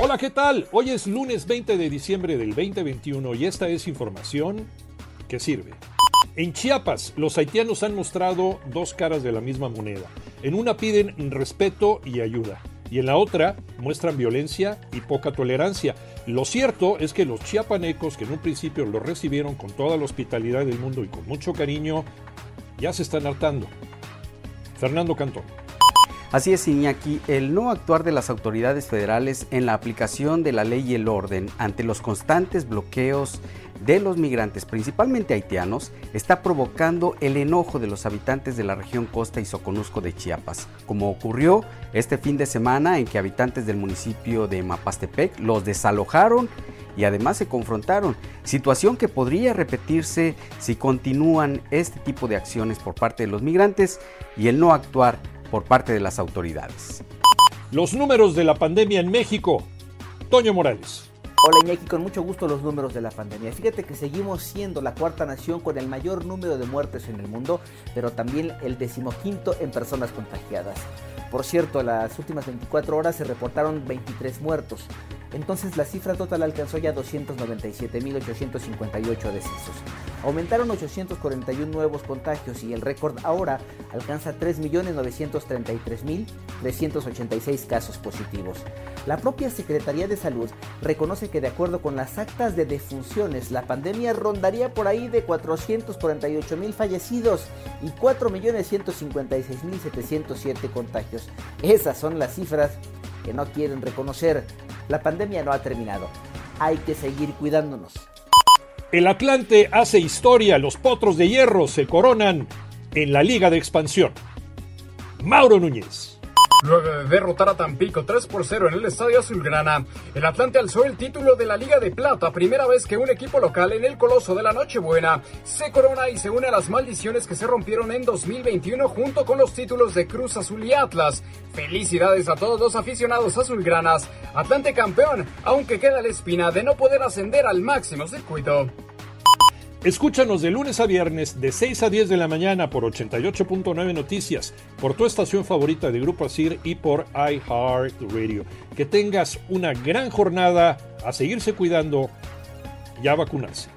Hola, ¿qué tal? Hoy es lunes 20 de diciembre del 2021 y esta es información que sirve. En Chiapas, los haitianos han mostrado dos caras de la misma moneda. En una piden respeto y ayuda, y en la otra muestran violencia y poca tolerancia. Lo cierto es que los chiapanecos, que en un principio los recibieron con toda la hospitalidad del mundo y con mucho cariño, ya se están hartando. Fernando Cantón. Así es, Iñaki, el no actuar de las autoridades federales en la aplicación de la ley y el orden ante los constantes bloqueos de los migrantes, principalmente haitianos, está provocando el enojo de los habitantes de la región Costa y Soconusco de Chiapas, como ocurrió este fin de semana en que habitantes del municipio de Mapastepec los desalojaron y además se confrontaron, situación que podría repetirse si continúan este tipo de acciones por parte de los migrantes y el no actuar por parte de las autoridades. Los números de la pandemia en México. Toño Morales. Hola Iñaki, con mucho gusto los números de la pandemia. Fíjate que seguimos siendo la cuarta nación con el mayor número de muertes en el mundo, pero también el decimoquinto en personas contagiadas. Por cierto, las últimas 24 horas se reportaron 23 muertos. Entonces la cifra total alcanzó ya 297.858 decesos. Aumentaron 841 nuevos contagios y el récord ahora alcanza 3.933.386 casos positivos. La propia Secretaría de Salud reconoce que de acuerdo con las actas de defunciones, la pandemia rondaría por ahí de 448.000 fallecidos y 4.156.707 contagios. Esas son las cifras que no quieren reconocer. La pandemia no ha terminado. Hay que seguir cuidándonos. El Atlante hace historia, los potros de hierro se coronan en la Liga de Expansión. Mauro Núñez. Luego de derrotar a Tampico 3 por 0 en el Estadio Azulgrana, el Atlante alzó el título de la Liga de Plata, primera vez que un equipo local en el Coloso de la Nochebuena se corona y se une a las maldiciones que se rompieron en 2021 junto con los títulos de Cruz Azul y Atlas. Felicidades a todos los aficionados azulgranas. Atlante campeón, aunque queda la espina de no poder ascender al máximo circuito. Escúchanos de lunes a viernes de 6 a 10 de la mañana por 88.9 Noticias, por tu estación favorita de Grupo Asir y por iHeartRadio. Que tengas una gran jornada, a seguirse cuidando y a vacunarse.